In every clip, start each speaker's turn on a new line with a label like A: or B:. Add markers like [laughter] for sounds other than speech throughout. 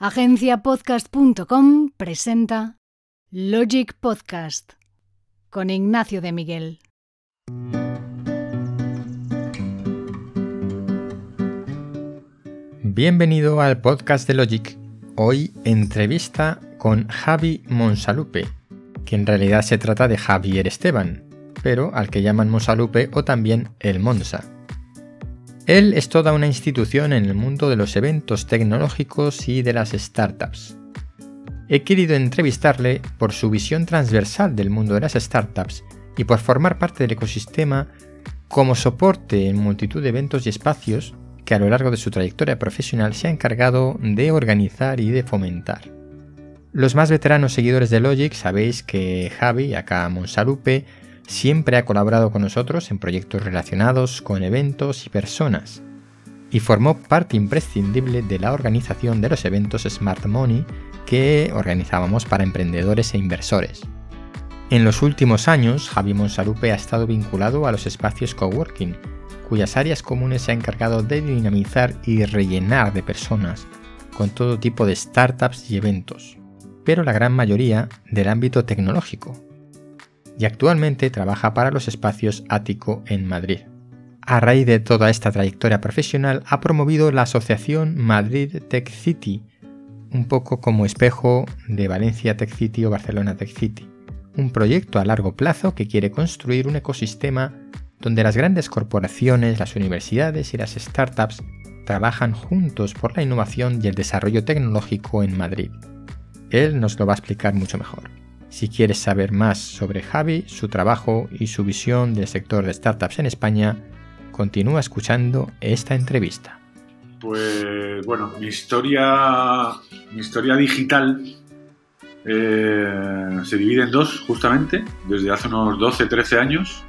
A: Agenciapodcast.com presenta Logic Podcast con Ignacio de Miguel.
B: Bienvenido al podcast de Logic. Hoy entrevista con Javi Monsalupe, que en realidad se trata de Javier Esteban, pero al que llaman Monsalupe o también el Monsa. Él es toda una institución en el mundo de los eventos tecnológicos y de las startups. He querido entrevistarle por su visión transversal del mundo de las startups y por formar parte del ecosistema como soporte en multitud de eventos y espacios que a lo largo de su trayectoria profesional se ha encargado de organizar y de fomentar. Los más veteranos seguidores de Logic sabéis que Javi, acá Monsalupe, siempre ha colaborado con nosotros en proyectos relacionados con eventos y personas, y formó parte imprescindible de la organización de los eventos Smart Money que organizábamos para emprendedores e inversores. En los últimos años, Javi Monsalupe ha estado vinculado a los espacios coworking, cuyas áreas comunes se ha encargado de dinamizar y rellenar de personas, con todo tipo de startups y eventos, pero la gran mayoría del ámbito tecnológico, y actualmente trabaja para los espacios Ático en Madrid. A raíz de toda esta trayectoria profesional ha promovido la asociación Madrid Tech City, un poco como espejo de Valencia Tech City o Barcelona Tech City, un proyecto a largo plazo que quiere construir un ecosistema donde las grandes corporaciones, las universidades y las startups trabajan juntos por la innovación y el desarrollo tecnológico en Madrid. Él nos lo va a explicar mucho mejor. Si quieres saber más sobre Javi, su trabajo y su visión del sector de startups en España, continúa escuchando esta entrevista.
C: Pues bueno, mi historia, mi historia digital eh, se divide en dos, justamente. Desde hace unos 12, 13 años,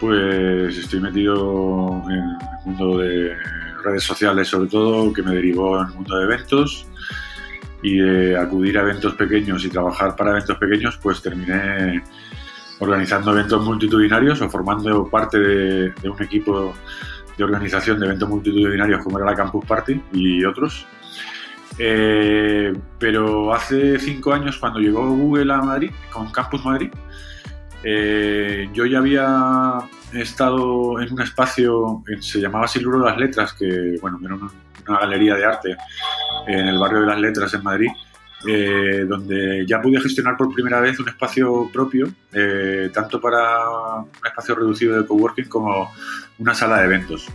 C: pues estoy metido en el mundo de redes sociales, sobre todo, que me derivó en el mundo de eventos y de acudir a eventos pequeños y trabajar para eventos pequeños, pues terminé organizando eventos multitudinarios o formando parte de, un equipo de organización de eventos multitudinarios como era la Campus Party y otros. Eh, pero hace cinco años, cuando llegó Google a Madrid, con Campus Madrid, eh, yo ya había estado en un espacio, se llamaba Siluro de las Letras, que bueno, era una galería de arte en el barrio de las Letras en Madrid, eh, donde ya pude gestionar por primera vez un espacio propio, eh, tanto para un espacio reducido de coworking como una sala de eventos.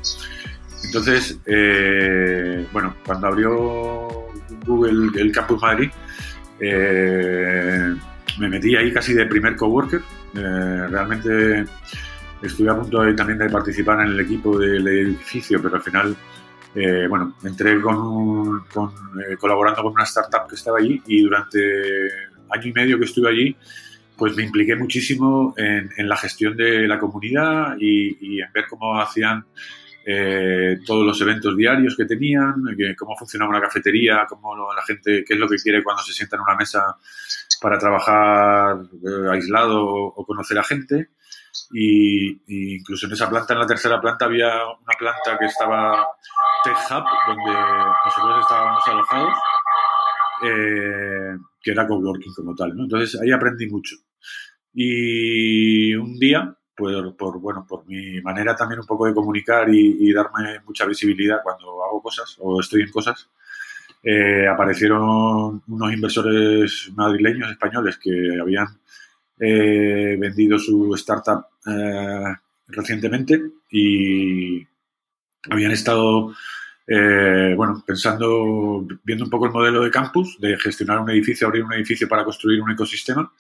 C: Entonces, eh, bueno, cuando abrió Google el Campus Madrid, me metí ahí casi de primer coworker. realmente estuve a punto también de participar en el equipo del edificio, pero al final eh, bueno, entré con, eh, colaborando con una startup que estaba allí y durante año y medio que estuve allí, pues me impliqué muchísimo en, la gestión de la comunidad y, en ver cómo hacían eh, todos los eventos diarios que tenían, cómo funcionaba una cafetería, cómo la gente, qué es lo que quiere cuando se sienta en una mesa para trabajar aislado o conocer a gente. Y, incluso en esa planta, en la tercera planta, había una planta que estaba Tech Hub, donde nosotros estábamos alojados, eh, que era coworking como tal. ¿no? Entonces ahí aprendí mucho. Y un día, por, por, bueno, por mi manera también un poco de comunicar y, darme mucha visibilidad cuando hago cosas o estoy en cosas, eh, aparecieron unos inversores madrileños españoles que habían vendido su startup eh, recientemente y habían estado eh, bueno, pensando, viendo un poco el modelo de campus, de gestionar un edificio, abrir un edificio para construir un ecosistema.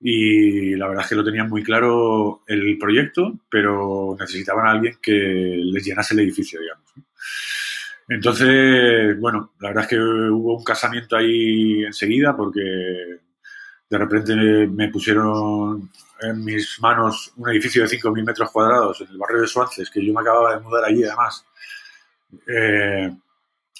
C: Y la verdad es que lo tenían muy claro el proyecto, pero necesitaban a alguien que les llenase el edificio, digamos. Entonces, bueno, la verdad es que hubo un casamiento ahí enseguida porque de repente me pusieron en mis manos un edificio de 5.000 metros cuadrados en el barrio de Suances, que yo me acababa de mudar allí además. Eh,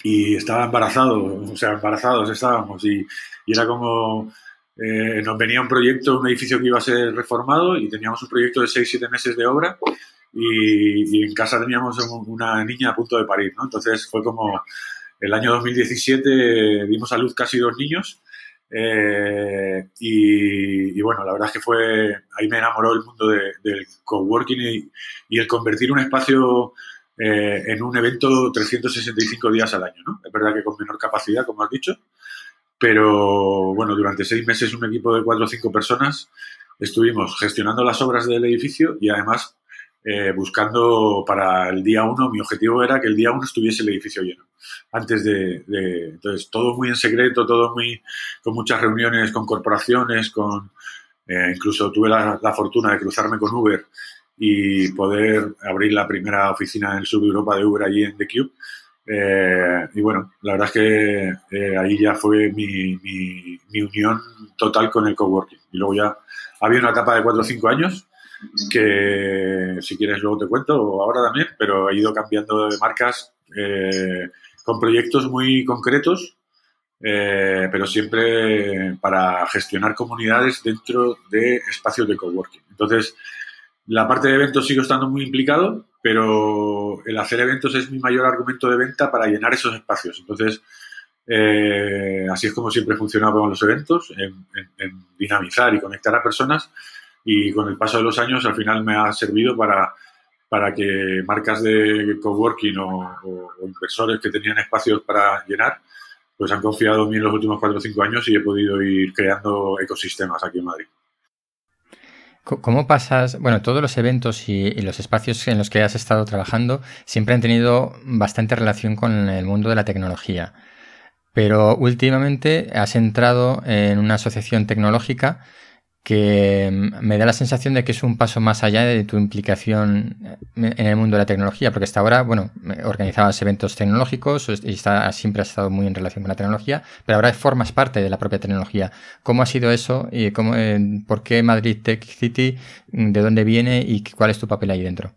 C: y estaba embarazado, o sea, embarazados estábamos y, era como, eh, nos venía un proyecto, un edificio que iba a ser reformado y teníamos un proyecto de 6-7 meses de obra y, y, en casa teníamos una niña a punto de parir, ¿no? Entonces fue como, el año 2017 dimos a luz casi dos niños eh, y, bueno, la verdad es que fue, ahí me enamoró el mundo del coworking y, y, el convertir un espacio eh, en un evento 365 días al año, ¿no? Es verdad que con menor capacidad, como has dicho, pero bueno, durante seis meses un equipo de cuatro o cinco personas estuvimos gestionando las obras del edificio y además eh, buscando para el día uno, mi objetivo era que el día uno estuviese el edificio lleno. Antes de, entonces, todo muy en secreto, todo muy, con muchas reuniones con corporaciones, con, eh, incluso tuve la, fortuna de cruzarme con Uber y poder abrir la primera oficina en el sur de Europa de Uber allí en The Cube. Eh, y bueno, la verdad es que ahí ya fue mi, mi, mi, unión total con el coworking. Y luego ya había una etapa de 4 o 5 años que si quieres luego te cuento, ahora también, pero he ido cambiando de marcas eh, con proyectos muy concretos, eh, pero siempre para gestionar comunidades dentro de espacios de coworking. Entonces, la parte de eventos sigo estando muy implicado, pero el hacer eventos es mi mayor argumento de venta para llenar esos espacios. Entonces, eh, así es como siempre he funcionado con los eventos, en, dinamizar y conectar a personas y con el paso de los años al final me ha servido para, para que marcas de coworking o, o, inversores que tenían espacios para llenar, pues han confiado en mí en los últimos 4 o 5 años y he podido ir creando ecosistemas aquí en Madrid.
B: ¿Cómo pasas? Bueno, todos los eventos y, los espacios en los que has estado trabajando siempre han tenido bastante relación con el mundo de la tecnología. Pero últimamente has entrado en una asociación tecnológica que mm, me da la sensación de que es un paso más allá de tu implicación en el mundo de la tecnología, porque hasta ahora, bueno, organizabas eventos tecnológicos y siempre has estado muy en relación con la tecnología, pero ahora formas parte de la propia tecnología. ¿Cómo ha sido eso y cómo, eh, por qué Madrid Tech City, de dónde viene y cuál es tu papel ahí dentro?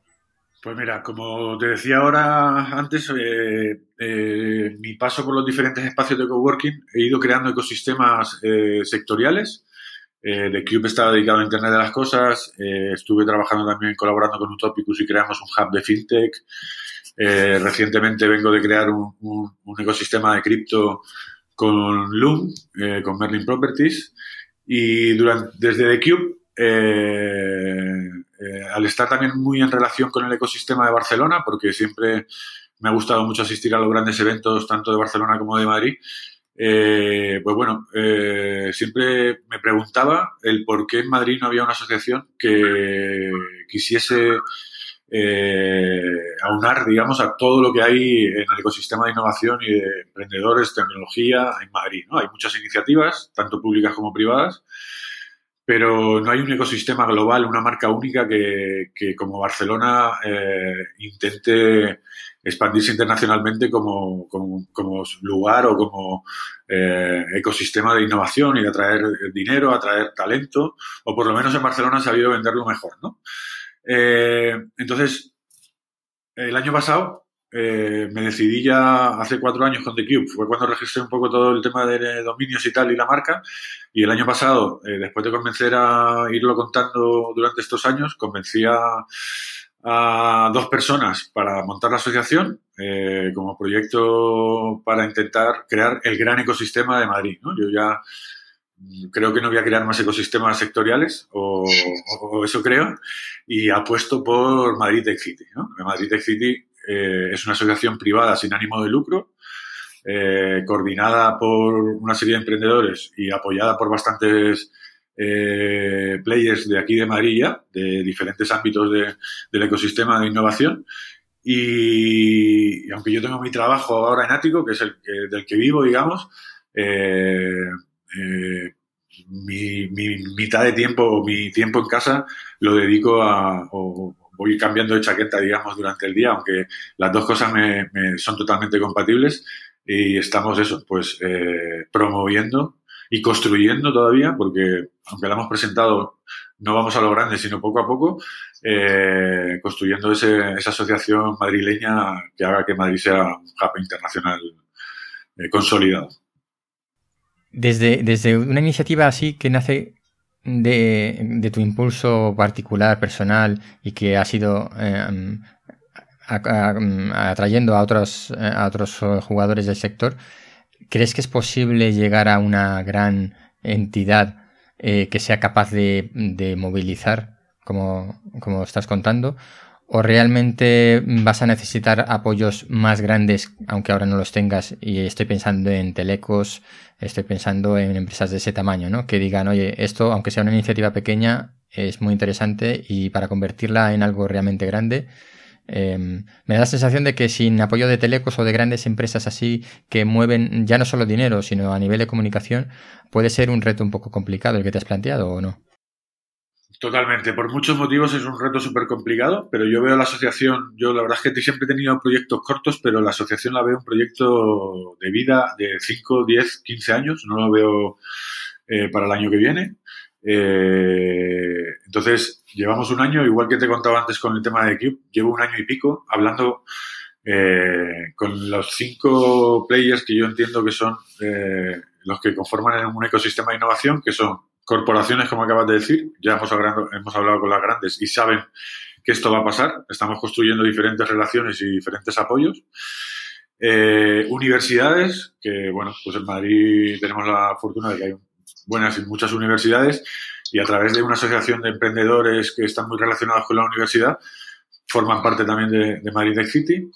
C: Pues mira, como te decía ahora antes, eh, eh, mi paso por los diferentes espacios de coworking, he ido creando ecosistemas sectoriales eh, The Cube estaba dedicado a Internet de las Cosas. Eh, estuve trabajando también colaborando con Utopicus y creamos un hub de fintech. Eh, recientemente vengo de crear un, ecosistema de cripto con Loom, eh, con Merlin Properties. Y durante, desde The Cube, al estar también muy en relación con el ecosistema de Barcelona, porque siempre me ha gustado mucho asistir a los grandes eventos, tanto de Barcelona como de Madrid, eh, pues bueno, eh, siempre me preguntaba el por qué en Madrid no había una asociación que quisiese eh, aunar, digamos, a todo lo que hay en el ecosistema de innovación y de emprendedores, tecnología en Madrid. Hay muchas iniciativas, tanto públicas como privadas, pero no hay un ecosistema global, una marca única que, que como Barcelona intente expandirse internacionalmente como, como, como lugar o como eh, ecosistema de innovación y de atraer dinero, atraer talento, o por lo menos en Barcelona ha sabido venderlo mejor, ¿no? Eh, entonces, el año pasado eh, me decidí ya hace cuatro años con The Cube, fue cuando registré un poco todo el tema de dominios y tal y la marca, y el año pasado, después de convencer a irlo contando durante estos años, convencí a a dos personas para montar la asociación eh, como proyecto para intentar crear el gran ecosistema de Madrid. Yo ya creo que no voy a crear más ecosistemas sectoriales, o, eso creo, y apuesto por Madrid Tech City. Madrid Tech City eh, es una asociación privada sin ánimo de lucro, eh, coordinada por una serie de emprendedores y apoyada por bastantes eh, players de aquí de Madrid de diferentes ámbitos del ecosistema de innovación. Y, aunque yo tengo mi trabajo ahora en Ático, que es el del que vivo, digamos, eh, eh, mi, mitad de tiempo o mi tiempo en casa lo dedico a, o voy cambiando de chaqueta, digamos, durante el día, aunque las dos cosas me, son totalmente compatibles y estamos eso, pues promoviendo y construyendo todavía, porque aunque la hemos presentado, no vamos a lo grande, sino poco a poco, eh, construyendo esa asociación madrileña que haga que Madrid sea un hub internacional eh, consolidado.
B: Desde, desde una iniciativa así que nace de, tu impulso particular, personal, y que ha sido eh, atrayendo a otros, a otros jugadores del sector, ¿crees que es posible llegar a una gran entidad eh, que sea capaz de, de movilizar, como, como estás contando? ¿O realmente vas a necesitar apoyos más grandes, aunque ahora no los tengas? Y estoy pensando en telecos, estoy pensando en empresas de ese tamaño, ¿no? Que digan, oye, esto, aunque sea una iniciativa pequeña, es muy interesante y para convertirla en algo realmente grande, em, me da la sensación de que sin apoyo de telecos o de grandes empresas así que mueven ya no solo dinero, sino a nivel de comunicación, puede ser un reto un poco complicado el que te has planteado o no.
C: Totalmente, por muchos motivos es un reto súper complicado, pero yo veo la asociación, yo la verdad es que siempre he tenido proyectos cortos, pero la asociación la veo un proyecto de vida de 5, 10, 15 años, no lo veo eh, para el año que viene. Eh, entonces, llevamos un año, igual que te contaba antes con el tema de Cube, llevo un año y pico hablando eh, con los cinco players que yo entiendo que son los que conforman un ecosistema de innovación, que son corporaciones, como acabas de decir, ya hemos hablado, hemos hablado con las grandes y saben que esto va a pasar. Estamos construyendo diferentes relaciones y diferentes apoyos. Eh, universidades, que bueno, pues en Madrid tenemos la fortuna de que hay buenas y muchas universidades y a través de una asociación de emprendedores que están muy relacionados con la universidad, forman parte también de, Madrid Tech City.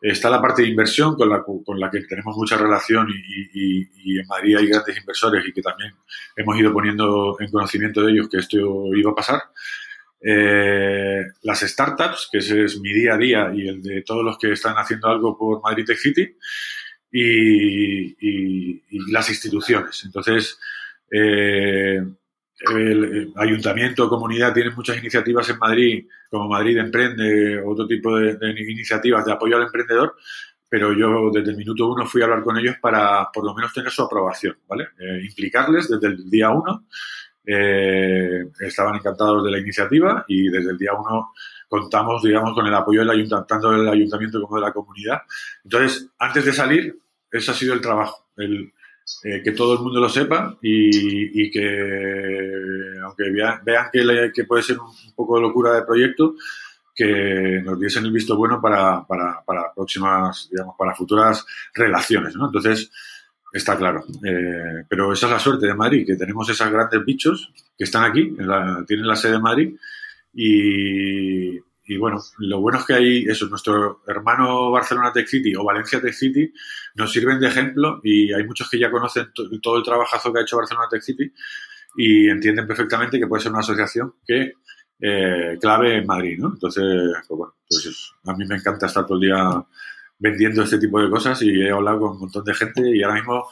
C: Está la parte de inversión con la, con la que tenemos mucha relación y, y, en Madrid hay grandes inversores y que también hemos ido poniendo en conocimiento de ellos que esto iba a pasar. Eh, las startups, que ese es mi día a día y el de todos los que están haciendo algo por Madrid Tech City, y, las instituciones. Entonces, eh, el ayuntamiento, comunidad, tienen muchas iniciativas en Madrid, como Madrid Emprende, otro tipo de, iniciativas de apoyo al emprendedor, pero yo desde el minuto uno fui a hablar con ellos para por lo menos tener su aprobación, ¿vale? Eh, implicarles desde el día uno. Eh, estaban encantados de la iniciativa y desde el día uno contamos, digamos, con el apoyo del ayuntamiento, tanto del ayuntamiento como de la comunidad. Entonces, antes de salir, ese ha sido el trabajo, el, eh, que todo el mundo lo sepa y, que, aunque vean, que, puede ser un, poco de locura de proyecto, que nos diesen el visto bueno para, para, para próximas, digamos, para futuras relaciones, ¿no? Entonces, está claro. Eh, pero esa es la suerte de Madrid, que tenemos esos grandes bichos que están aquí, tienen la sede de Madrid y, y bueno, lo bueno es que hay eso, nuestro hermano Barcelona Tech City o Valencia Tech City nos sirven de ejemplo y hay muchos que ya conocen todo el trabajazo que ha hecho Barcelona Tech City y entienden perfectamente que puede ser una asociación que eh, clave en Madrid, ¿no? Entonces, pues bueno, pues a mí me encanta estar todo el día vendiendo este tipo de cosas y he hablado con un montón de gente y ahora mismo,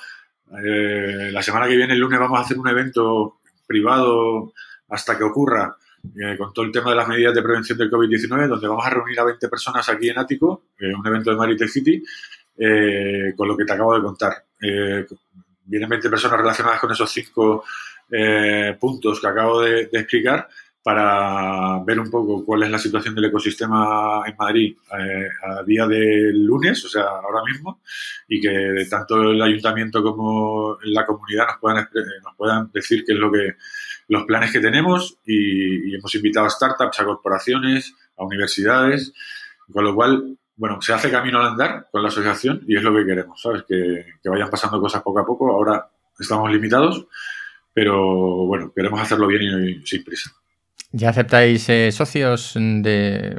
C: eh, la semana que viene, el lunes, vamos a hacer un evento privado hasta que ocurra eh, con todo el tema de las medidas de prevención del COVID-19, donde vamos a reunir a 20 personas aquí en Ático, en un evento de Madrid City, eh, con lo que te acabo de contar. Eh, vienen 20 personas relacionadas con esos cinco puntos que acabo de, explicar para ver un poco cuál es la situación del ecosistema en Madrid a día del lunes, o sea, ahora mismo, y que tanto el ayuntamiento como la comunidad nos puedan, nos puedan decir qué es lo que los planes que tenemos y, hemos invitado a startups, a corporaciones, a universidades, con lo cual, bueno, se hace camino al andar con la asociación y es lo que queremos, ¿sabes? Que, vayan pasando cosas poco a poco. Ahora estamos limitados, pero bueno, queremos hacerlo bien y, sin prisa.
B: ¿Ya aceptáis eh, socios de...?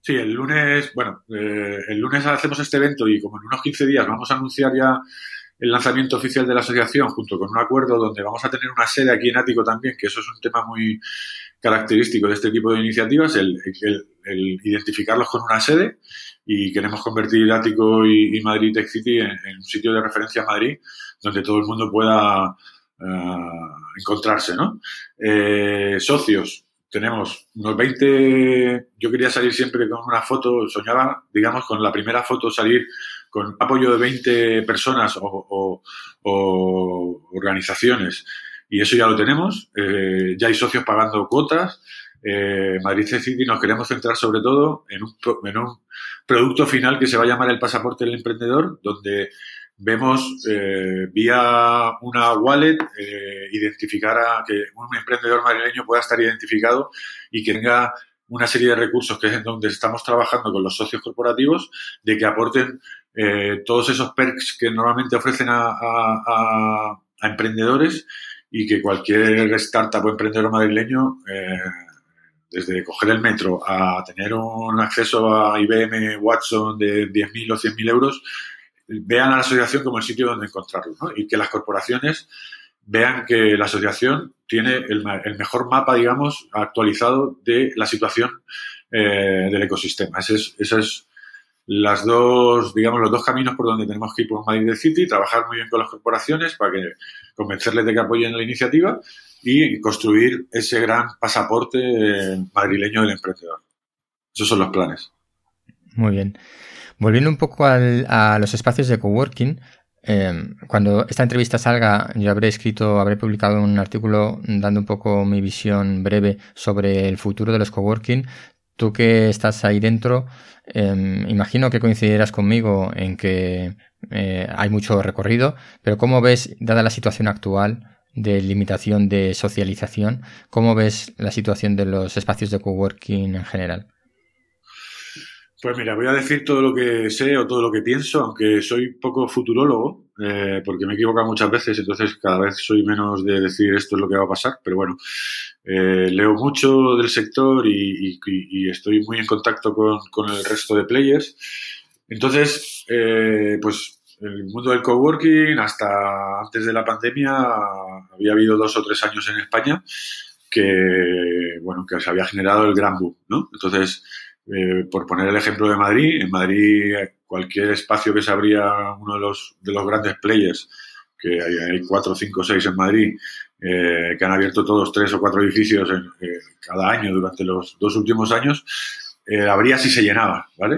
C: Sí, el lunes, bueno, eh, el lunes hacemos este evento y como en unos 15 días vamos a anunciar ya el lanzamiento oficial de la asociación junto con un acuerdo donde vamos a tener una sede aquí en Ático también, que eso es un tema muy característico de este tipo de iniciativas, el, identificarlos con una sede y queremos convertir Ático y, Madrid Tech City en, un sitio de referencia en Madrid donde todo el mundo pueda eh, encontrarse, ¿no? Eh, socios, tenemos unos 20, yo quería salir siempre con una foto, soñaba, digamos, con la primera foto salir con apoyo de 20 personas o, organizaciones, y eso ya lo tenemos, eh, ya hay socios pagando cuotas. Eh, Madrid City nos queremos centrar sobre todo en un, en un, producto final que se va a llamar el pasaporte del emprendedor, donde vemos eh, vía una wallet identificar a que un emprendedor madrileño pueda estar identificado y que tenga una serie de recursos que es en donde estamos trabajando con los socios corporativos, de que aporten eh, todos esos perks que normalmente ofrecen a, emprendedores y que cualquier startup o emprendedor madrileño, eh, desde coger el metro a tener un acceso a IBM Watson de 10.000 o 100.000 euros, vean a la asociación como el sitio donde encontrarlo y que las corporaciones vean que la asociación tiene el, mejor mapa, digamos, actualizado de la situación eh, del ecosistema. Ese es, es las dos, digamos, los dos caminos por donde tenemos que ir por Madrid City, trabajar muy bien con las corporaciones para que convencerles de que apoyen la iniciativa y construir ese gran pasaporte eh, madrileño del emprendedor. Esos son los planes.
B: Muy bien. Volviendo un poco a los espacios de coworking, Em, cuando esta entrevista salga, yo habré escrito, habré publicado un artículo dando un poco mi visión breve sobre el futuro de los coworking. Tú que estás ahí dentro, em, imagino que coincidirás conmigo en que eh, hay mucho recorrido, pero ¿cómo ves, dada la situación actual de limitación de socialización, cómo ves la situación de los espacios de coworking en general?
C: Pues mira, voy a decir todo lo que sé o todo lo que pienso, aunque soy poco futurólogo, eh, porque me he equivocado muchas veces, entonces cada vez soy menos de decir esto es lo que va a pasar, pero bueno, eh, leo mucho del sector y, estoy muy en contacto con, el resto de players. Entonces, eh, pues el mundo del coworking, hasta antes de la pandemia, había habido dos o tres años en España que, bueno, que se había generado el gran boom, ¿no? Entonces, eh, por poner el ejemplo de Madrid, en Madrid cualquier espacio que se abría uno de los, de los grandes players, que hay, cuatro, cinco, seis en Madrid, eh, que han abierto todos tres o cuatro edificios en, eh, cada año durante los dos últimos años, abría si se llenaba, ¿vale?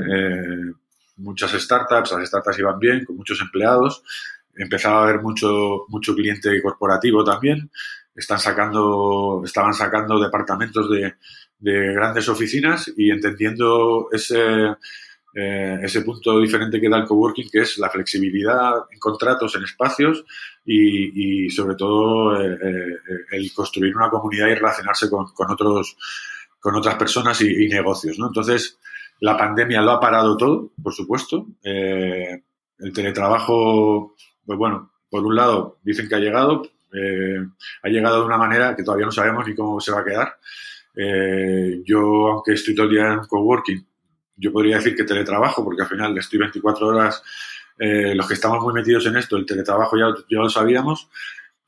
C: muchas startups, las startups iban bien, con muchos empleados, empezaba a haber mucho, mucho cliente corporativo también, están sacando, estaban sacando departamentos de, de grandes oficinas y entendiendo ese, eh, ese punto diferente que da el coworking, que es la flexibilidad en contratos, en espacios y, sobre todo eh, eh, el construir una comunidad y relacionarse con, otros, con otras personas y, negocios. ¿no? Entonces, la pandemia lo ha parado todo, por supuesto. el teletrabajo, pues bueno, por un lado dicen que ha llegado, ha llegado de una manera que todavía no sabemos ni cómo se va a quedar. Eh, yo, aunque estoy todo el día en coworking, yo podría decir que teletrabajo, porque al final estoy 24 horas, eh, los que estamos muy metidos en esto, el teletrabajo ya, ya lo sabíamos.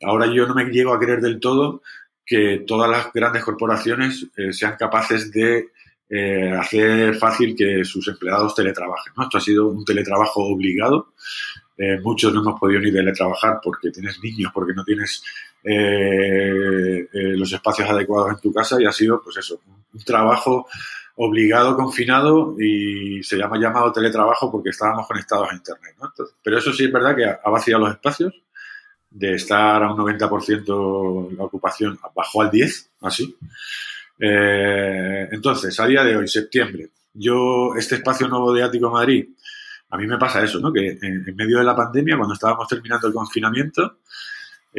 C: Ahora yo no me llego a creer del todo que todas las grandes corporaciones eh, sean capaces de hacer fácil que sus empleados teletrabajen. Esto ha sido un teletrabajo obligado. muchos no hemos podido ni teletrabajar porque tienes niños, porque no tienes eh, eh, los espacios adecuados en tu casa y ha sido, pues eso, un trabajo obligado, confinado y se llama llamado teletrabajo porque estábamos conectados a Internet. pero eso sí es verdad que ha vaciado los espacios de estar a un 90% la ocupación, bajó al 10, así. Eh, entonces, a día de hoy, septiembre, yo, este espacio nuevo de Ático Madrid, a mí me pasa eso, ¿no? Que en medio de la pandemia, cuando estábamos terminando el confinamiento,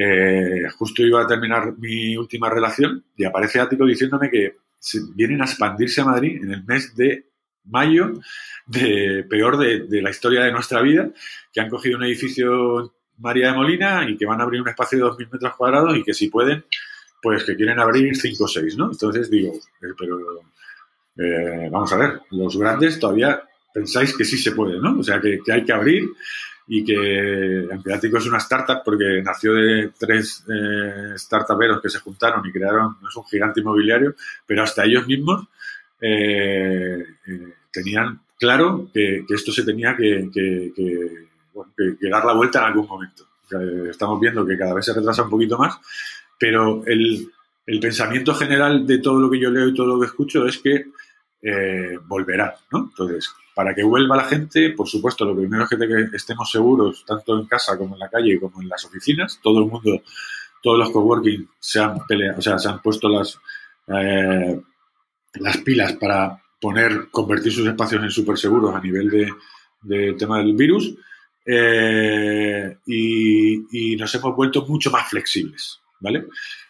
C: eh, justo iba a terminar mi última relación y aparece Ático diciéndome que vienen a expandirse a Madrid en el mes de mayo, de peor de, la historia de nuestra vida, que han cogido un edificio María de Molina y que van a abrir un espacio de 2.000 metros cuadrados y que si pueden, pues que quieren abrir 5 o 6, ¿no? Entonces digo, eh, pero eh, vamos a ver, los grandes todavía pensáis que sí se puede, ¿no? O sea, que, que hay que abrir y que Empleático es una startup porque nació de tres eh, startuperos que se juntaron y crearon, no es un gigante inmobiliario, pero hasta ellos mismos eh, eh, tenían claro que, esto se tenía que, dar la vuelta en algún momento. estamos viendo que cada vez se retrasa un poquito más, pero el, el, pensamiento general de todo lo que yo leo y todo lo que escucho es que volverá, ¿no? Entonces, para que vuelva la gente, por supuesto, lo primero es que, estemos seguros, tanto en casa como en la calle como en las oficinas. Todo el mundo, todos los coworking se han peleado, o sea, se han puesto las, eh, las pilas para poner, convertir sus espacios en súper seguros a nivel de, tema del virus. Eh, y, nos hemos vuelto mucho más flexibles, ¿vale?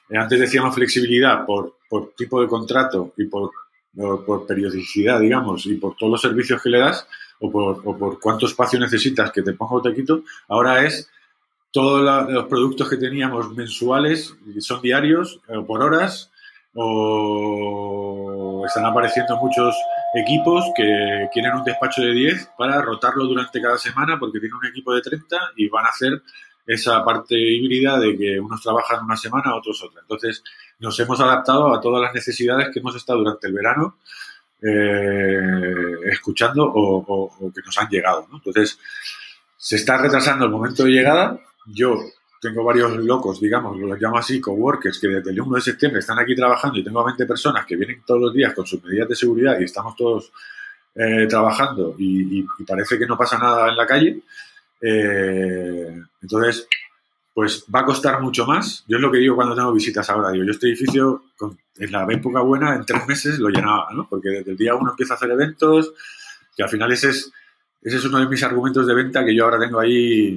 C: Eh, antes decíamos flexibilidad por, por tipo de contrato y por por periodicidad, digamos, y por todos los servicios que le das, o por, o por cuánto espacio necesitas que te ponga o te quito, ahora es todos los productos que teníamos mensuales, son diarios, o por horas, o están apareciendo muchos equipos que quieren un despacho de 10 para rotarlo durante cada semana porque tienen un equipo de 30 y van a hacer esa parte híbrida de que unos trabajan una semana, otros otra. Entonces, nos hemos adaptado a todas las necesidades que hemos estado durante el verano eh, escuchando o, que nos han llegado. Entonces, se está retrasando el momento de llegada. Yo tengo varios locos, digamos, los llamo así, coworkers, que desde el 1 de septiembre están aquí trabajando y tengo 20 personas que vienen todos los días con sus medidas de seguridad y estamos todos eh, trabajando y, parece que no pasa nada en la calle. Eh, entonces, pues va a costar mucho más. Yo es lo que digo cuando tengo visitas ahora. Digo, yo este edificio, en la época buena, en tres meses lo llenaba, ¿no? Porque desde el día uno empieza a hacer eventos, que al final ese es, ese es uno de mis argumentos de venta que yo ahora tengo ahí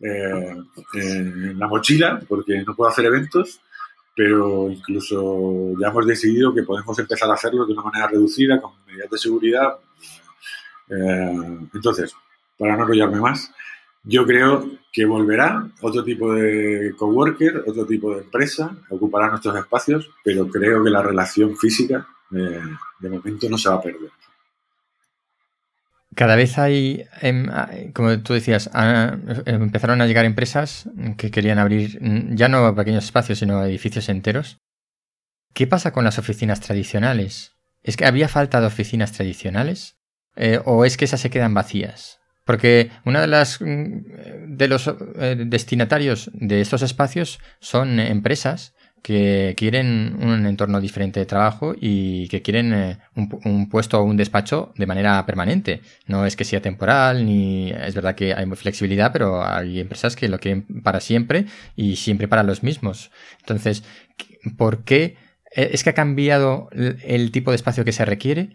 C: eh, en la mochila, porque no puedo hacer eventos, pero incluso ya hemos decidido que podemos empezar a hacerlo de una manera reducida, con medidas de seguridad. Eh, entonces, para no enrollarme más, yo creo que volverá otro tipo de coworker, otro tipo de empresa, ocupará nuestros espacios, pero creo que la relación física eh, de momento no se va a perder.
B: Cada vez hay, em, como tú decías, empezaron a llegar empresas que querían abrir ya no pequeños espacios, sino edificios enteros. ¿Qué pasa con las oficinas tradicionales? ¿Es que había falta de oficinas tradicionales? Eh, ¿O es que esas se quedan vacías? Porque una de las mm, de los eh, destinatarios de estos espacios son empresas que quieren un entorno diferente de trabajo y que quieren eh, un, puesto o un despacho de manera permanente. No es que sea temporal, ni es verdad que hay flexibilidad, pero hay empresas que lo quieren para siempre y siempre para los mismos. Entonces, ¿por qué? Eh, ¿Es que ha cambiado el tipo de espacio que se requiere?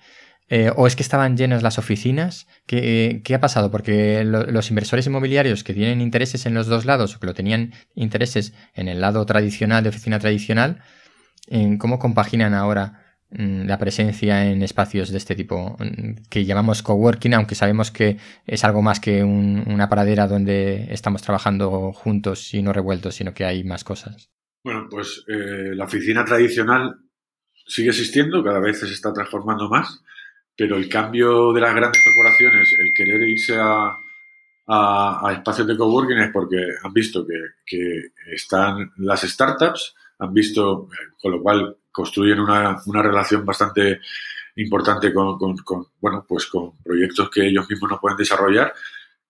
B: Eh, ¿O es que estaban llenas las oficinas? ¿Qué, ha pasado? Porque los inversores inmobiliarios que tienen intereses en los dos lados o que lo tenían intereses en el lado tradicional de oficina tradicional, ¿cómo compaginan ahora mm, la presencia en espacios de este tipo mm, que llamamos coworking, aunque sabemos que es algo más que una paradera donde estamos trabajando juntos y no revueltos, sino que hay más cosas?
C: Bueno, pues eh, la oficina tradicional sigue existiendo, cada vez se está transformando más pero el cambio de las grandes corporaciones, el querer irse a, espacios de coworking es porque han visto que, están las startups, han visto, con lo cual construyen una, relación bastante importante con, bueno, pues con proyectos que ellos mismos no pueden desarrollar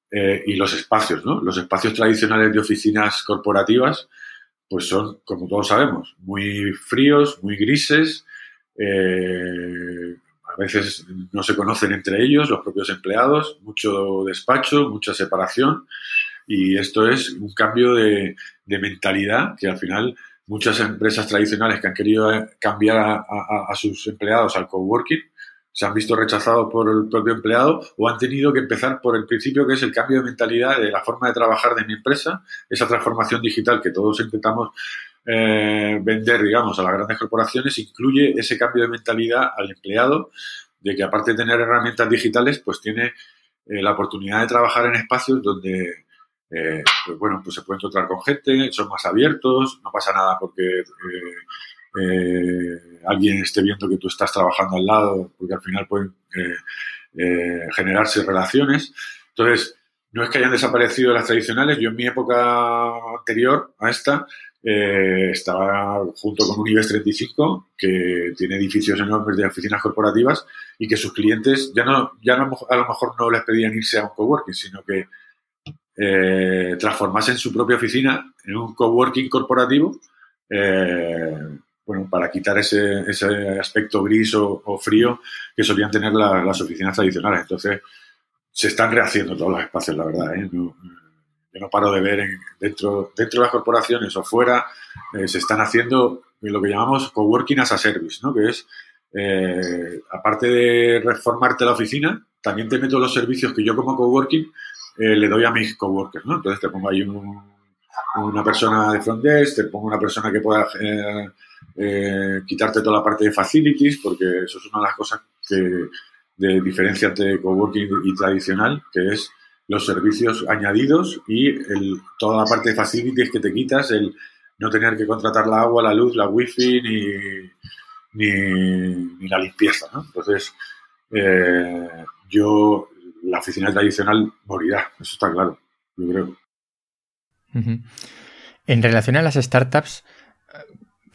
C: eh, y los espacios, ¿no? Los espacios tradicionales de oficinas corporativas, pues son, como todos sabemos, muy fríos, muy grises, eh, a veces no se conocen entre ellos, los propios empleados, mucho despacho, mucha separación y esto es un cambio de, mentalidad que al final muchas empresas tradicionales que han querido cambiar a, sus empleados al coworking se han visto rechazados por el propio empleado o han tenido que empezar por el principio que es el cambio de mentalidad de la forma de trabajar de mi empresa, esa transformación digital que todos intentamos eh, vender, digamos, a las grandes corporaciones incluye ese cambio de mentalidad al empleado, de que aparte de tener herramientas digitales, pues tiene eh, la oportunidad de trabajar en espacios donde, eh, pues bueno, pues se puede encontrar con gente, son más abiertos, no pasa nada porque alguien esté viendo que tú estás trabajando al lado, porque al final pueden generarse relaciones. Entonces, no es que hayan desaparecido las tradicionales. Yo en mi época anterior a esta eh, estaba junto con un IBEX 35 que tiene edificios enormes de oficinas corporativas y que sus clientes ya no, ya a lo mejor no les pedían irse a un coworking, sino que eh, transformasen su propia oficina en un coworking corporativo, eh, bueno, para quitar ese, aspecto gris o, frío que solían tener las oficinas tradicionales. Entonces, se están rehaciendo todos los espacios, la verdad. ¿Eh? no paro de ver dentro, dentro de las corporaciones o fuera, eh, se están haciendo lo que llamamos coworking as a service, ¿no? que es, eh, aparte de reformarte la oficina, también te meto los servicios que yo como coworking eh, le doy a mis coworkers. ¿no? Entonces te pongo ahí una persona de front desk, te pongo una persona que pueda eh, quitarte toda la parte de facilities, porque eso es una de las cosas que de diferencia entre coworking y tradicional, que es los servicios añadidos y el, toda la parte de facilities que te quitas, el no tener que contratar la agua, la luz, la wifi ni, ni, la limpieza. Entonces, eh, yo, la oficina tradicional morirá, eso está claro, yo creo.
B: En relación a las startups,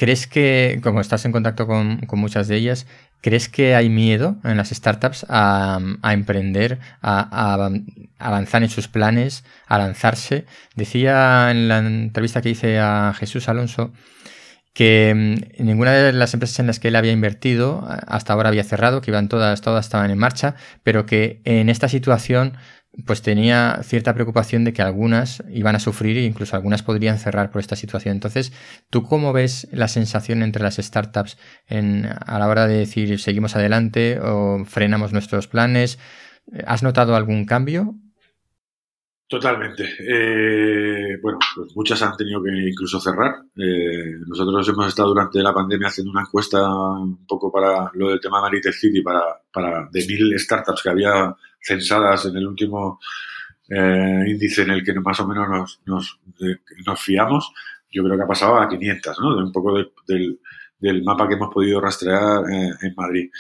B: ¿crees que, como estás en contacto con, muchas de ellas, ¿crees que hay miedo en las startups a, emprender, a, avanzar en sus planes, a lanzarse? Decía en la entrevista que hice a Jesús Alonso que mm, ninguna de las empresas en las que él había invertido hasta ahora había cerrado, que iban todas, todas estaban en marcha, pero que en esta situación pues tenía cierta preocupación de que algunas iban a sufrir e incluso algunas podrían cerrar por esta situación. Entonces, ¿tú cómo ves la sensación entre las startups en, a la hora de decir seguimos adelante o frenamos nuestros planes? ¿Has notado algún cambio?
C: Totalmente. Eh, bueno, pues muchas han tenido que incluso cerrar. Eh, nosotros hemos estado durante la pandemia haciendo una encuesta un poco para lo del tema Maritech City, para, para de mil startups que había censadas en el último eh, índice en el que más o menos nos, nos, nos, fiamos. Yo creo que ha pasado a 500, ¿no? Un poco del, del, mapa que hemos podido rastrear en Madrid.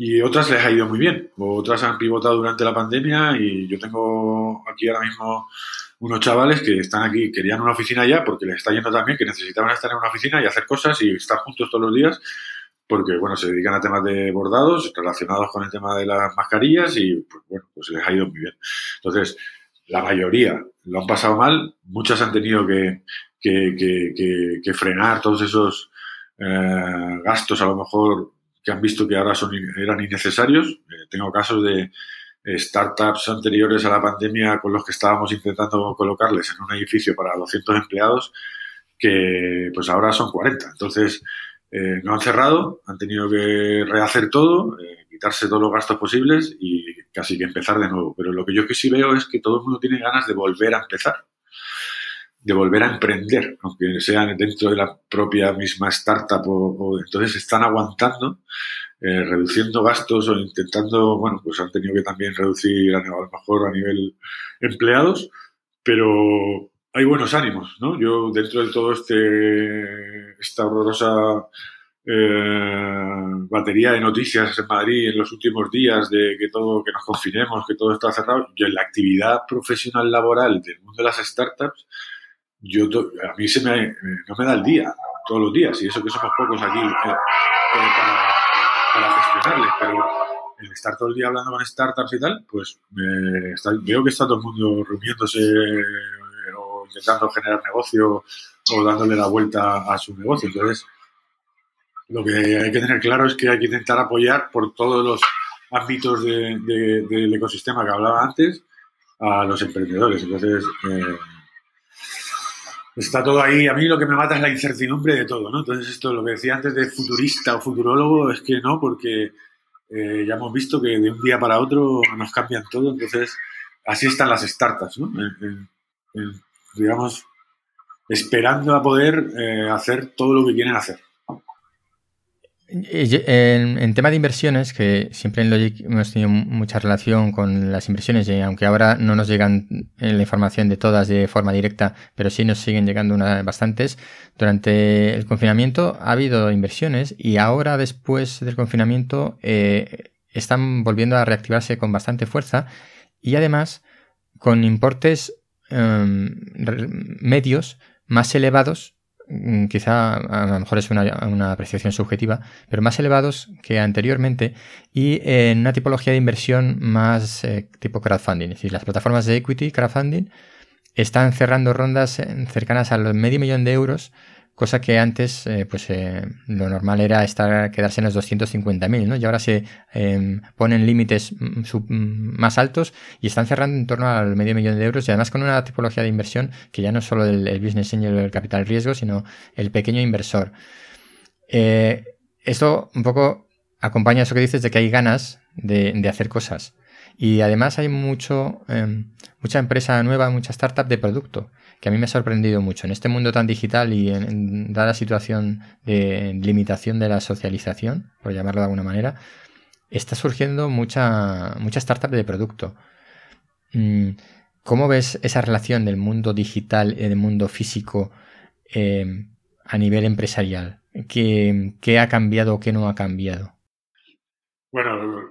C: Y otras les ha ido muy bien. Otras han pivotado durante la pandemia y yo tengo aquí ahora mismo unos chavales que están aquí, querían una oficina ya porque les está yendo también, que necesitaban estar en una oficina y hacer cosas y estar juntos todos los días porque, bueno, se dedican a temas de bordados relacionados con el tema de las mascarillas y, pues, bueno, pues les ha ido muy bien. Entonces, la mayoría lo han pasado mal, muchas han tenido que, que, que, que frenar todos esos eh, gastos a lo mejor que han visto que ahora son, eran innecesarios. Eh, tengo casos de eh, startups anteriores a la pandemia con los que estábamos intentando colocarles en un edificio para 200 empleados que pues ahora son 40. Entonces, eh, no han cerrado, han tenido que rehacer todo, quitarse todos los gastos posibles y casi que empezar de nuevo. Pero lo que yo que sí veo es que todo el mundo tiene ganas de volver a empezar de volver a emprender, aunque sean dentro de la propia misma startup o, entonces están aguantando, eh, reduciendo gastos o intentando, bueno, pues han tenido que también reducir a, lo mejor a nivel empleados, pero hay buenos ánimos, ¿no? Yo dentro de todo este esta horrorosa eh, batería de noticias en Madrid en los últimos días de que todo que nos confinemos, que todo está cerrado, yo en la actividad profesional laboral del mundo de las startups yo a mí se me, no me da el día, todos los días, y eso que somos pocos aquí eh, eh, para, gestionarles, pero el estar todo el día hablando con startups y tal, pues veo que está todo el mundo reuniéndose eh, intentando generar negocio o dándole la vuelta a su negocio. Entonces, lo que hay que tener claro es que hay que intentar apoyar por todos los ámbitos de, del ecosistema que hablaba antes a los emprendedores. Entonces, está todo ahí. A mí lo que me mata es la incertidumbre de todo, ¿no? Entonces, esto, lo que decía antes de futurista o futurólogo, es que no, porque eh, ya hemos visto que de un día para otro nos cambian todo. Entonces, así están las startups, ¿no? Digamos, esperando a poder eh, hacer todo lo que quieren hacer.
B: En, tema de inversiones, que siempre en Logic hemos tenido mucha relación con las inversiones, y aunque ahora no nos llegan la información de todas de forma directa, pero sí nos siguen llegando una, bastantes, durante el confinamiento ha habido inversiones y ahora después del confinamiento eh, están volviendo a reactivarse con bastante fuerza y además con importes em, medios más elevados Mm, quizá a lo mejor es una, apreciación subjetiva, pero más elevados que anteriormente y en una tipología de inversión más eh, tipo crowdfunding. Es decir, las plataformas de equity crowdfunding están cerrando rondas cercanas al medio millón de euros cosa que antes eh, pues eh, lo normal era estar quedarse en los 250.000, ¿no? Y ahora se em, ponen límites mm, mm, más altos y están cerrando en torno al medio millón de euros y además con una tipología de inversión que ya no es solo el, business angel o el capital riesgo, sino el pequeño inversor. Eh, esto un poco acompaña eso que dices de que hay ganas de, de hacer cosas. Y además hay mucho, em, mucha empresa nueva, mucha startup de producto, que a mí me ha sorprendido mucho. En este mundo tan digital y en, dada situación de limitación de la socialización, por llamarlo de alguna manera, está surgiendo mucha, mucha startup de producto. Mm, ¿Cómo ves esa relación del mundo digital y del mundo físico em, a nivel empresarial? ¿Qué, ¿Qué, ha cambiado o qué no ha cambiado?
C: Bueno,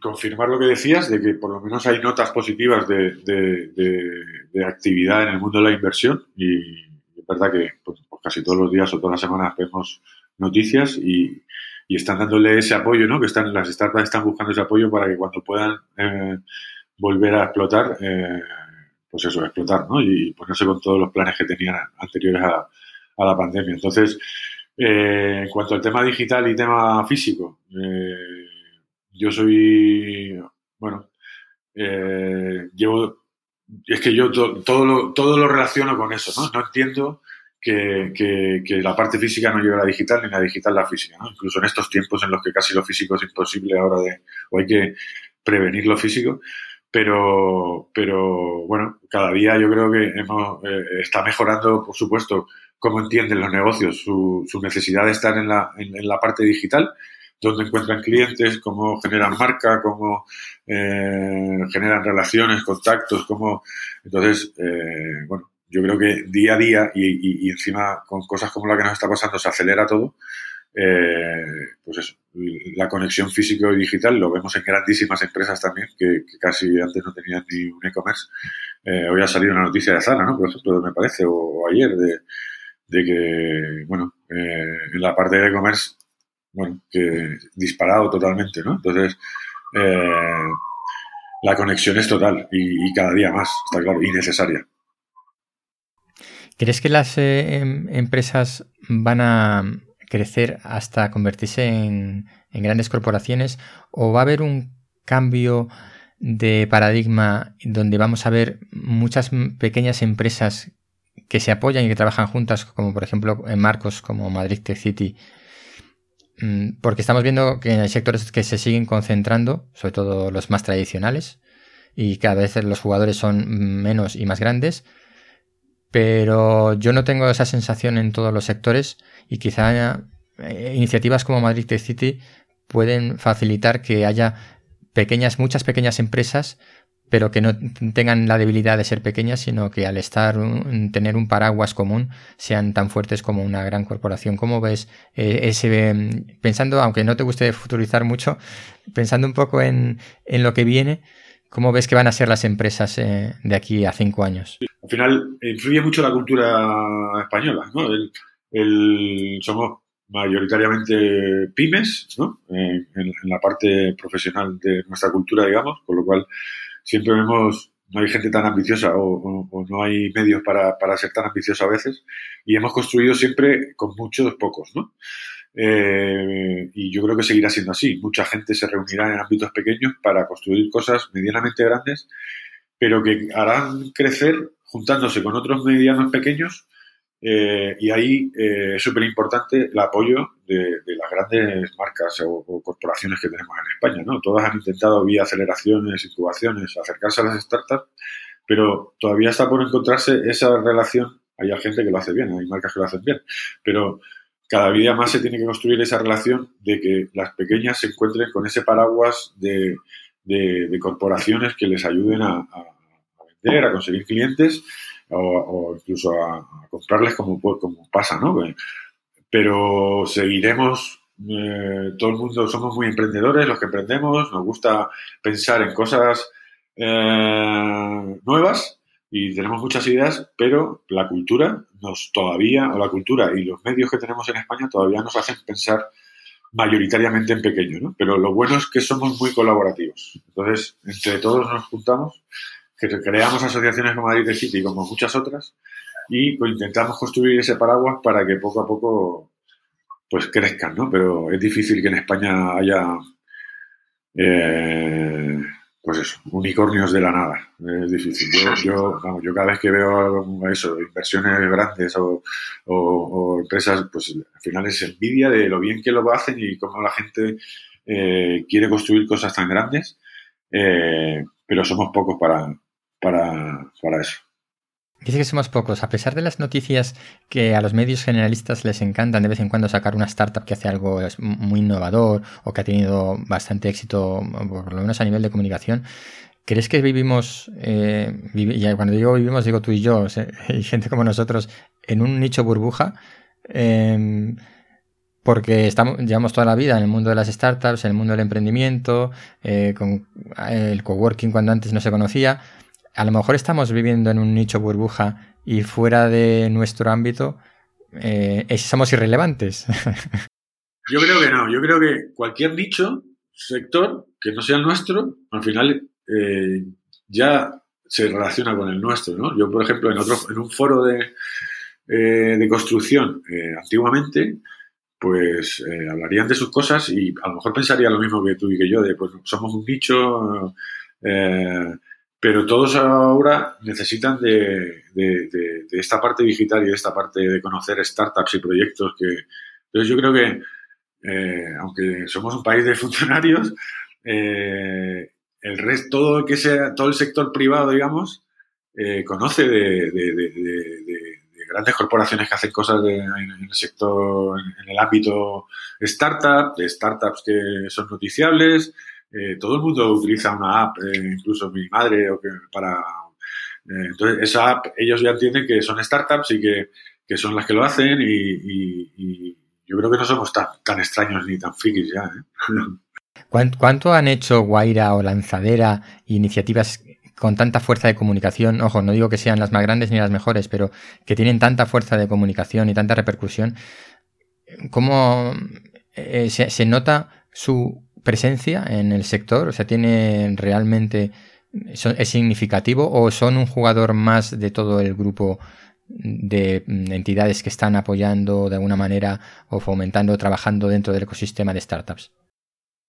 C: confirmar lo que decías, de que por lo menos hay notas positivas de, de, actividad en el mundo de la inversión y es verdad que pues, casi todos los días o todas las semanas vemos noticias y, y, están dándole ese apoyo, ¿no? Que están, las startups están buscando ese apoyo para que cuando puedan eh, volver a explotar, eh, pues eso, explotar, ¿no? Y ponerse con todos los planes que tenían anteriores a, a la pandemia. Entonces, eh, en cuanto al tema digital y tema físico, eh, yo soy, bueno, eh, llevo, es que yo todo, lo, todo lo relaciono con eso, ¿no? No entiendo que, que, la parte física no lleve a la digital ni la digital la física, ¿no? Incluso en estos tiempos en los que casi lo físico es imposible ahora de, o hay que prevenir lo físico, pero, pero bueno, cada día yo creo que hemos, eh, está mejorando, por supuesto, cómo entienden los negocios, su, su necesidad de estar en la, en la parte digital dónde encuentran clientes, cómo generan marca, cómo eh, generan relaciones, contactos, cómo... Entonces, eh, bueno, yo creo que día a día y, encima con cosas como la que nos está pasando se acelera todo. Eh, pues eso, la conexión físico y digital lo vemos en grandísimas empresas también, que, casi antes no tenían ni un e-commerce. hoy ha salido una noticia de Zara, ¿no? Por ejemplo, me parece, o, ayer, de, de, que, bueno, en la parte de e-commerce bueno, que disparado totalmente, ¿no? Entonces, eh, la conexión es total y, cada día más, está claro, y necesaria.
B: ¿Crees que las eh, em, empresas van a crecer hasta convertirse en, grandes corporaciones o va a haber un cambio de paradigma donde vamos a ver muchas pequeñas empresas que se apoyan y que trabajan juntas, como por ejemplo en marcos como Madrid Tech City porque estamos viendo que hay sectores que se siguen concentrando, sobre todo los más tradicionales, y cada vez los jugadores son menos y más grandes, pero yo no tengo esa sensación en todos los sectores y quizá eh, iniciativas como Madrid City pueden facilitar que haya muchas pequeñas empresas pero que no tengan la debilidad de ser pequeñas, sino que al estar tener un paraguas común sean tan fuertes como una gran corporación. ¿Cómo ves eh, ese pensando, aunque no te guste futurizar mucho, pensando un poco en, en, lo que viene, cómo ves que van a ser las empresas eh, de aquí a cinco años?
C: Al final influye mucho la cultura española, ¿no? Somos mayoritariamente pymes, ¿no? Eh, en la parte profesional de nuestra cultura, digamos, con lo cual siempre vemos, no hay gente tan ambiciosa o, no hay medios para, para, ser tan ambicioso a veces y hemos construido siempre con muchos pocos, ¿no? Eh, y yo creo que seguirá siendo así. Mucha gente se reunirá en ámbitos pequeños para construir cosas medianamente grandes, pero que harán crecer juntándose con otros medianos pequeños eh, y ahí eh, es súper importante el apoyo de, las grandes marcas o, corporaciones que tenemos en España. ¿no? Todas han intentado vía aceleraciones, incubaciones, acercarse a las startups, pero todavía está por encontrarse esa relación. Hay gente que lo hace bien, hay marcas que lo hacen bien, pero cada día más se tiene que construir esa relación de que las pequeñas se encuentren con ese paraguas de, corporaciones que les ayuden a vender, a conseguir clientes o, incluso a, comprarles como, como pasa, ¿no? Pero seguiremos, eh, todo el mundo somos muy emprendedores, los que emprendemos, nos gusta pensar en cosas eh, nuevas y tenemos muchas ideas, pero la cultura nos todavía, o la cultura y los medios que tenemos en España todavía nos hacen pensar mayoritariamente en pequeño, ¿no? Pero lo bueno es que somos muy colaborativos. Entonces, entre todos nos juntamos que creamos asociaciones como Madrid City y como muchas otras y pues, intentamos construir ese paraguas para que poco a poco pues crezcan, ¿no? Pero es difícil que en España haya eh, pues eso, unicornios de la nada. Es difícil. Yo, vamos, yo cada vez que veo eso, inversiones grandes o, empresas, pues al final es envidia de lo bien que lo hacen y cómo la gente eh, quiere construir cosas tan grandes eh, pero somos pocos para, para, eso.
B: Dice que somos pocos, a pesar de las noticias que a los medios generalistas les encantan de vez en cuando sacar una startup que hace algo muy innovador o que ha tenido bastante éxito, por lo menos a nivel de comunicación. ¿Crees que vivimos, eh, y cuando digo vivimos digo tú y yo, [laughs] y gente como nosotros, en un nicho burbuja? Em, porque estamos, llevamos toda la vida en el mundo de las startups, en el mundo del emprendimiento, eh, con el coworking cuando antes no se conocía a lo mejor estamos viviendo en un nicho burbuja y fuera de nuestro ámbito eh, somos irrelevantes. [laughs]
C: Yo creo que no, yo creo que cualquier nicho, sector que no sea el nuestro, al final eh, ya se relaciona con el nuestro, ¿no? Yo, por ejemplo, en otro, en un foro de, eh, de construcción antiguamente, pues hablarían de sus cosas y a lo mejor pensaría lo mismo que tú y que yo, de pues somos un nicho, pero todos ahora necesitan de, esta parte digital y de esta parte de conocer startups y proyectos que... Entonces yo creo que, eh, aunque somos un país de funcionarios, eh, el resto, todo, que sea, todo el sector privado, digamos, eh, conoce de, grandes corporaciones que hacen cosas en, el sector, en, el ámbito startup, de startups que son noticiables, eh, todo el mundo utiliza una app, eh, incluso mi madre, que para... Eh, entonces, esa app, ellos ya entienden que son startups y que, son las que lo hacen y, yo creo que no somos tan, tan extraños ni tan frikis ya. [laughs]
B: ¿Cuánto han hecho Guaira o Lanzadera iniciativas con tanta fuerza de comunicación? Ojo, no digo que sean las más grandes ni las mejores, pero que tienen tanta fuerza de comunicación y tanta repercusión. ¿Cómo se, nota su presencia en el sector? O sea, ¿tiene realmente, es significativo o son un jugador más de todo el grupo de entidades que están apoyando de alguna manera o fomentando o trabajando dentro del ecosistema de startups?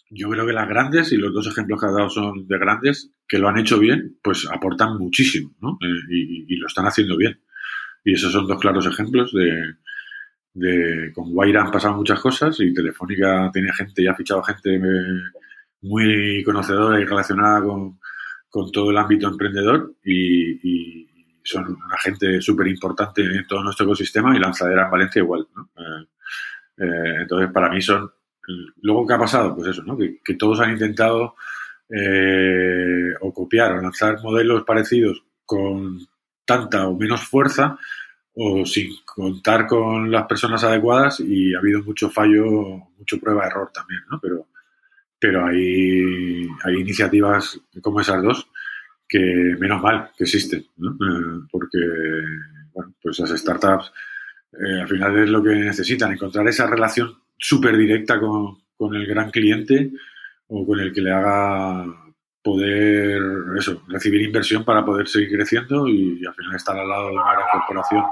C: Yo creo que las grandes, y los dos ejemplos que has dado son de grandes, que lo han hecho bien, pues aportan muchísimo, ¿no? Eh, y, lo están haciendo bien. Y esos son dos claros ejemplos de, de, con Guaira han pasado muchas cosas y Telefónica tiene gente, ya ha fichado gente eh, muy conocedora y relacionada con, todo el ámbito emprendedor y, son una gente súper importante en todo nuestro ecosistema y Lanzadera en Valencia igual. Eh, eh, entonces, para mí son... Luego, ¿qué ha pasado? Pues eso, ¿no? que, todos han intentado o copiar o lanzar modelos parecidos con tanta o menos fuerza o sin contar con las personas adecuadas y ha habido mucho fallo, mucho prueba-error también, ¿no? Pero, pero hay, hay iniciativas como esas dos que menos mal que existen, ¿no? Eh, porque, bueno, pues las startups eh, al final es lo que necesitan, encontrar esa relación súper directa con, con el gran cliente o con el que le haga poder eso, recibir inversión para poder seguir creciendo y, al final estar al lado de una gran corporación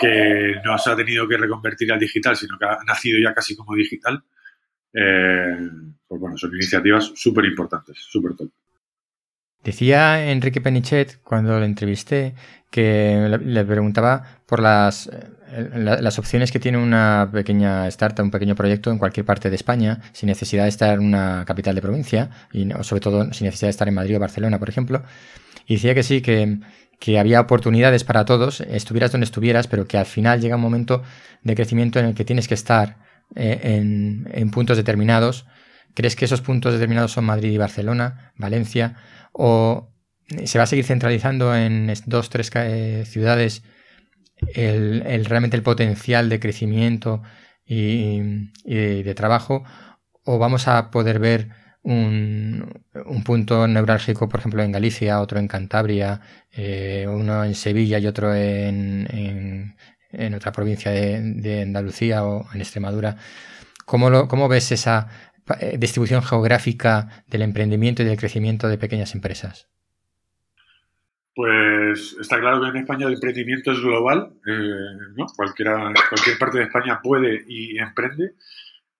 C: que no se ha tenido que reconvertir al digital, sino que ha nacido ya casi como digital. Eh, pues bueno, son iniciativas súper importantes, súper top.
B: Decía Enrique Penichet cuando le entrevisté que le preguntaba por las, eh, las opciones que tiene una pequeña startup, un pequeño proyecto en cualquier parte de España, sin necesidad de estar en una capital de provincia, y sobre todo sin necesidad de estar en Madrid o Barcelona, por ejemplo. Y decía que sí, que, había oportunidades para todos, estuvieras donde estuvieras, pero que al final llega un momento de crecimiento en el que tienes que estar eh, en, en puntos determinados. ¿Crees que esos puntos determinados son Madrid y Barcelona, Valencia? ¿O se va a seguir centralizando en dos, tres eh, ciudades el, realmente el potencial de crecimiento y, de trabajo? ¿O vamos a poder ver un, punto neurálgico, por ejemplo, en Galicia, otro en Cantabria, eh, uno en Sevilla y otro en, en, otra provincia de, Andalucía o en Extremadura? ¿Cómo, ¿Cómo ves esa eh, distribución geográfica del emprendimiento y del crecimiento de pequeñas empresas?
C: Pues está claro que en España el emprendimiento es global, eh, ¿no? Cualquiera, cualquier parte de España puede y emprende.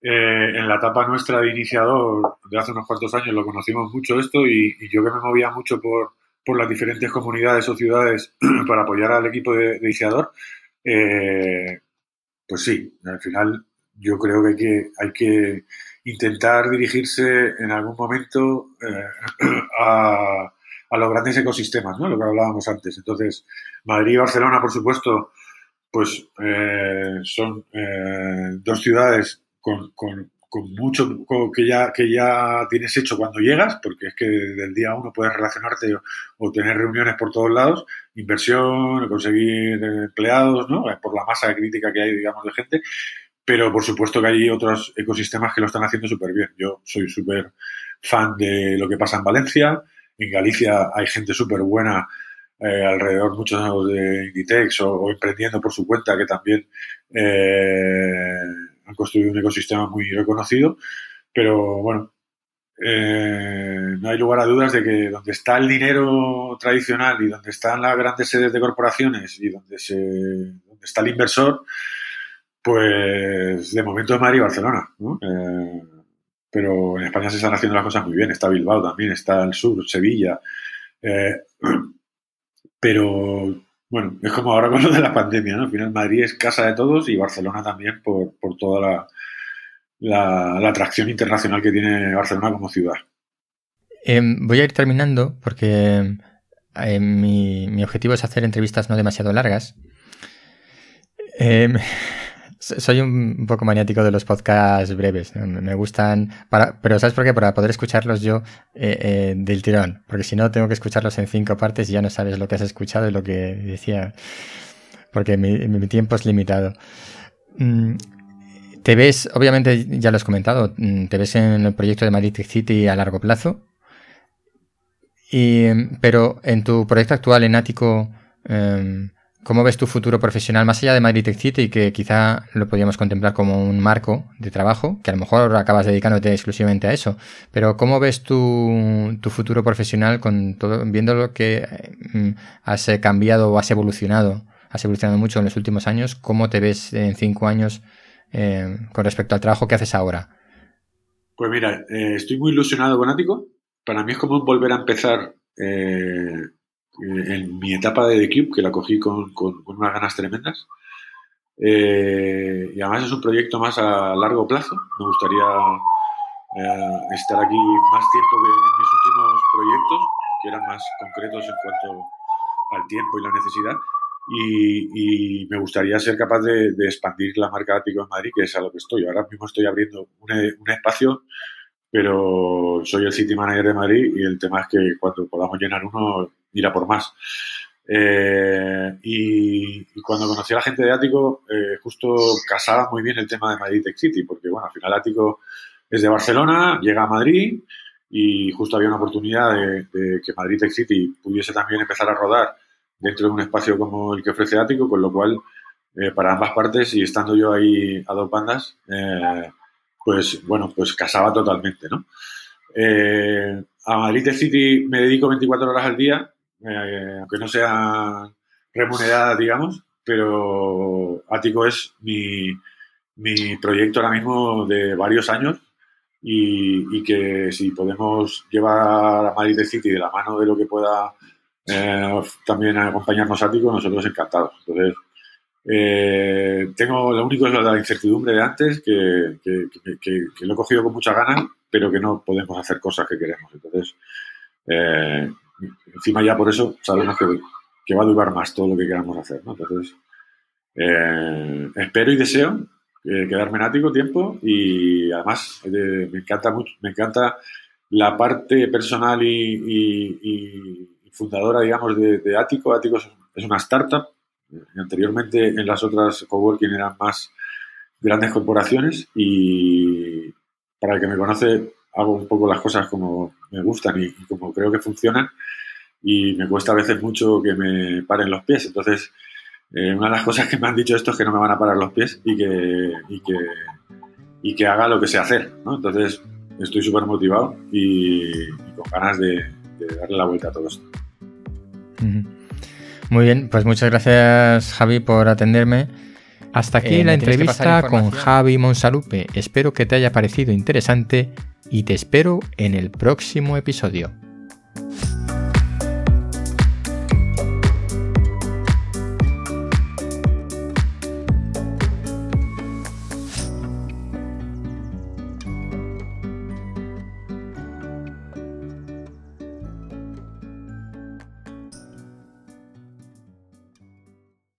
C: Eh, en la etapa nuestra de iniciador de hace unos cuantos años lo conocimos mucho esto y, yo que me movía mucho por, por, las diferentes comunidades o ciudades [clears throat] para apoyar al equipo de, iniciador, eh, pues sí, al final yo creo que hay que, hay que intentar dirigirse en algún momento eh, [clears throat] a, los grandes ecosistemas, ¿no? Lo que hablábamos antes. Entonces, Madrid y Barcelona, por supuesto, pues eh, son eh, dos ciudades con, mucho que ya que ya tienes hecho cuando llegas, porque es que del día uno puedes relacionarte o, tener reuniones por todos lados, inversión, conseguir empleados, ¿no? Por la masa crítica que hay, digamos, de gente. Pero por supuesto que hay otros ecosistemas que lo están haciendo súper bien. Yo soy súper fan de lo que pasa en Valencia. En Galicia hay gente súper buena eh, alrededor, muchos de Inditex o, emprendiendo por su cuenta que también eh, han construido un ecosistema muy reconocido. Pero bueno, eh, no hay lugar a dudas de que donde está el dinero tradicional y donde están las grandes sedes de corporaciones y donde, se, donde está el inversor, pues de momento es Madrid y Barcelona, eh, pero en España se están haciendo las cosas muy bien. Está Bilbao también, está el sur, Sevilla. Eh, [clears throat] pero bueno, es como ahora con lo de la pandemia, ¿no? Al final Madrid es casa de todos y Barcelona también por, toda la, atracción internacional que tiene Barcelona como ciudad.
B: Em, voy a ir terminando porque em, mi, mi, objetivo es hacer entrevistas no demasiado largas. Em, [laughs] soy un poco maniático de los podcasts breves. Me gustan. Pero ¿sabes por qué? Para poder escucharlos yo eh, eh, del tirón. Porque si no, tengo que escucharlos en cinco partes y ya no sabes lo que has escuchado y lo que decía. Porque mi, tiempo es limitado. Mm, te ves, obviamente ya lo has comentado, mm, te ves en el proyecto de Madrid City a largo plazo. Y, pero en tu proyecto actual en Ático. Em, ¿Cómo ves tu futuro profesional más allá de Madrid Tech City, que quizá lo podríamos contemplar como un marco de trabajo, que a lo mejor acabas dedicándote exclusivamente a eso, pero ¿cómo ves tu, futuro profesional con viendo lo que mm, has cambiado o has evolucionado, has evolucionado mucho en los últimos años, ¿cómo te ves en cinco años eh, con respecto al trabajo que haces ahora?
C: Pues mira, eh, estoy muy ilusionado con Ático. Para mí es como volver a empezar eh, en mi etapa de The Cube, que la cogí con, con, unas ganas tremendas. Eh, y además es un proyecto más a largo plazo. Me gustaría eh, estar aquí más tiempo que en mis últimos proyectos, que eran más concretos en cuanto al tiempo y la necesidad. Y, me gustaría ser capaz de, expandir la marca Ático en Madrid, que es a lo que estoy. Ahora mismo estoy abriendo un, un espacio pero soy el City Manager de Madrid y el tema es que cuando podamos llenar uno, ir por más. Eh, y, cuando conocí a la gente de Ático, eh, justo casaba muy bien el tema de Madrid Tech City, porque bueno, al final Ático es de Barcelona, llega a Madrid y justo había una oportunidad de, que Madrid Tech City pudiese también empezar a rodar dentro de un espacio como el que ofrece Ático, con lo cual eh, para ambas partes y estando yo ahí a dos bandas, pues bueno, pues casaba totalmente, ¿no? A Madrid City me dedico 24 horas al día, eh, aunque no sea remunerada, digamos, pero Ático es mi, mi proyecto ahora mismo de varios años y, que si podemos llevar a Madrid City de la mano de lo que pueda eh, también acompañarnos Ático, nosotros encantados. Entonces, eh, tengo lo único es la incertidumbre de antes, que, lo he cogido con muchas ganas, pero que no podemos hacer cosas que queremos. Entonces, encima ya por eso sabemos que, va a durar más todo lo que queramos hacer. Entonces, eh, espero y deseo quedarme en ático tiempo y además me encanta mucho, me encanta la parte personal y, fundadora, digamos, de, de Ático. Ático es una startup Anteriormente en las otras coworking eran más grandes corporaciones y para el que me conoce hago un poco las cosas como me gustan y, como creo que funcionan y me cuesta a veces mucho que me paren los pies. Entonces, eh, una de las cosas que me han dicho esto es que no me van a parar los pies y que, y que, haga lo que sé hacer. Entonces, estoy súper motivado y, con ganas de, darle la vuelta a todo esto.
B: Muy bien, pues muchas gracias Javi por atenderme. Hasta aquí eh, la entrevista con Javi Monsalupe. Espero que te haya parecido interesante y te espero en el próximo episodio.